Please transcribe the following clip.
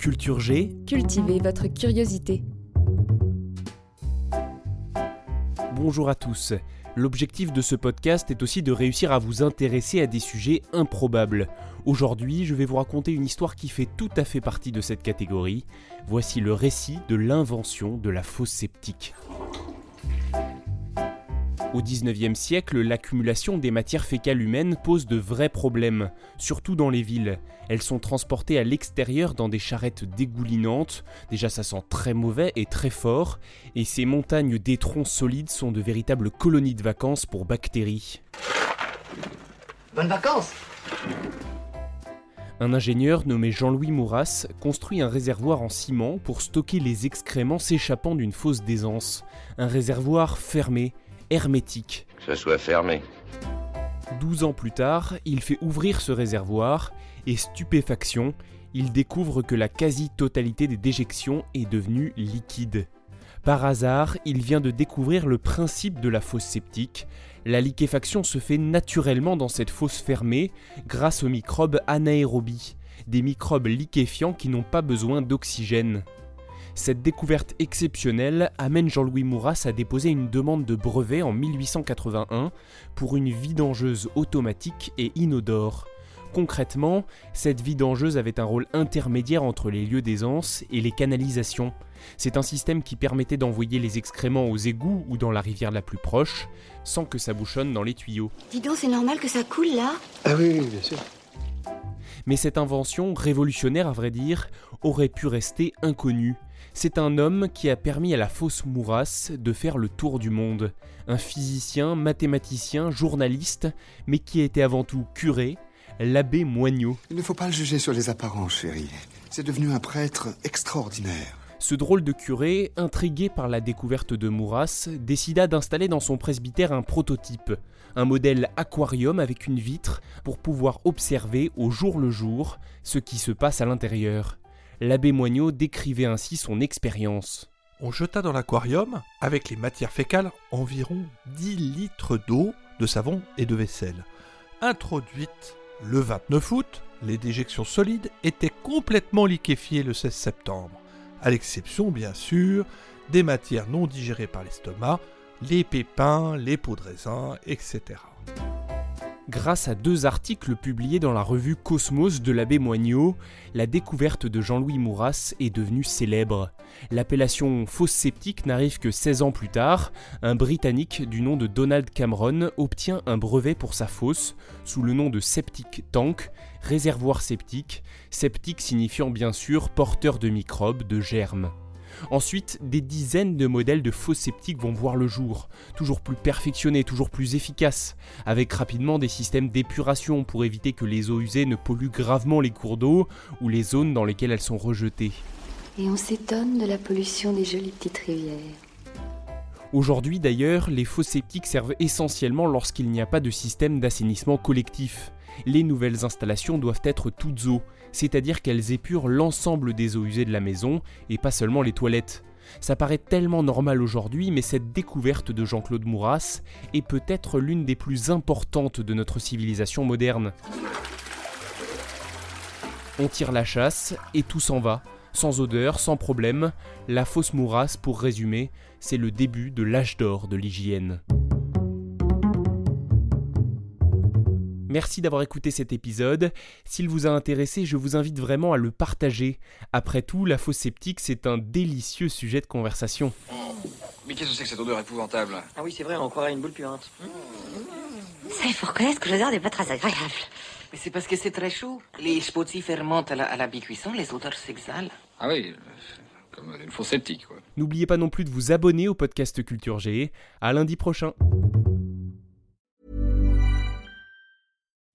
Culture G, Cultivez votre curiosité. bonjour à tous. L'objectif de ce podcast est aussi de réussir à vous intéresser à des sujets improbables. Aujourd'hui, je vais vous raconter une histoire qui fait tout à fait partie de cette catégorie. Voici le récit de l'invention de la fosse sceptique. Au XIXe siècle, l'accumulation des matières fécales humaines pose de vrais problèmes, surtout dans les villes. Elles sont transportées à l'extérieur dans des charrettes dégoulinantes, déjà ça sent très mauvais et très fort, et ces montagnes d'étrons solides sont de véritables colonies de vacances pour bactéries. Bonnes vacances Un ingénieur nommé Jean-Louis Mouras construit un réservoir en ciment pour stocker les excréments s'échappant d'une fosse d'aisance. Un réservoir fermé, hermétique. Que ce soit fermé. 12 ans plus tard, il fait ouvrir ce réservoir et stupéfaction, il découvre que la quasi-totalité des déjections est devenue liquide. Par hasard, il vient de découvrir le principe de la fosse septique. La liquéfaction se fait naturellement dans cette fosse fermée grâce aux microbes anaérobies, des microbes liquéfiants qui n'ont pas besoin d'oxygène. Cette découverte exceptionnelle amène Jean-Louis Mouras à déposer une demande de brevet en 1881 pour une vidangeuse automatique et inodore. Concrètement, cette vidangeuse avait un rôle intermédiaire entre les lieux d'aisance et les canalisations. C'est un système qui permettait d'envoyer les excréments aux égouts ou dans la rivière la plus proche, sans que ça bouchonne dans les tuyaux. Dis donc, c'est normal que ça coule là? Ah oui, oui, bien sûr. Mais cette invention, révolutionnaire à vrai dire, aurait pu rester inconnue. C'est un homme qui a permis à la fausse Mouras de faire le tour du monde. Un physicien, mathématicien, journaliste, mais qui était avant tout curé, l'abbé Moignot. Il ne faut pas le juger sur les apparences, chérie. C'est devenu un prêtre extraordinaire. Ce drôle de curé, intrigué par la découverte de Mouras, décida d'installer dans son presbytère un prototype, un modèle aquarium avec une vitre pour pouvoir observer au jour le jour ce qui se passe à l'intérieur. L'abbé Moignot décrivait ainsi son expérience. On jeta dans l'aquarium, avec les matières fécales, environ 10 litres d'eau, de savon et de vaisselle. Introduite le 29 août, les déjections solides étaient complètement liquéfiées le 16 septembre, à l'exception bien sûr des matières non digérées par l'estomac, les pépins, les pots de raisin, etc. Grâce à deux articles publiés dans la revue Cosmos de l'abbé Moignot, la découverte de Jean-Louis Mouras est devenue célèbre. L'appellation fosse sceptique n'arrive que 16 ans plus tard. Un Britannique du nom de Donald Cameron obtient un brevet pour sa fosse sous le nom de Septic Tank, réservoir septique, septique signifiant bien sûr porteur de microbes, de germes. Ensuite, des dizaines de modèles de faux sceptiques vont voir le jour, toujours plus perfectionnés, toujours plus efficaces, avec rapidement des systèmes d'épuration pour éviter que les eaux usées ne polluent gravement les cours d'eau ou les zones dans lesquelles elles sont rejetées. Et on s'étonne de la pollution des jolies petites rivières. Aujourd'hui d'ailleurs, les faux sceptiques servent essentiellement lorsqu'il n'y a pas de système d'assainissement collectif. Les nouvelles installations doivent être toutes eaux, c'est-à-dire qu'elles épurent l'ensemble des eaux usées de la maison et pas seulement les toilettes. Ça paraît tellement normal aujourd'hui, mais cette découverte de Jean-Claude Mouras est peut-être l'une des plus importantes de notre civilisation moderne. On tire la chasse et tout s'en va, sans odeur, sans problème. La fausse Mouras, pour résumer, c'est le début de l'âge d'or de l'hygiène. Merci d'avoir écouté cet épisode. S'il vous a intéressé, je vous invite vraiment à le partager. Après tout, la fausse sceptique, c'est un délicieux sujet de conversation. Mais qu'est-ce que c'est que cette odeur épouvantable? Ah oui, c'est vrai, on croirait une boule puante. Ça, il faut reconnaître que l'odeur n'est pas très agréable. Mais c'est parce que c'est très chaud. Les spotis fermentent à la, à la bicuisson, les odeurs s'exhalent. Ah oui, comme une fausse sceptique, quoi. N'oubliez pas non plus de vous abonner au podcast Culture G. À lundi prochain.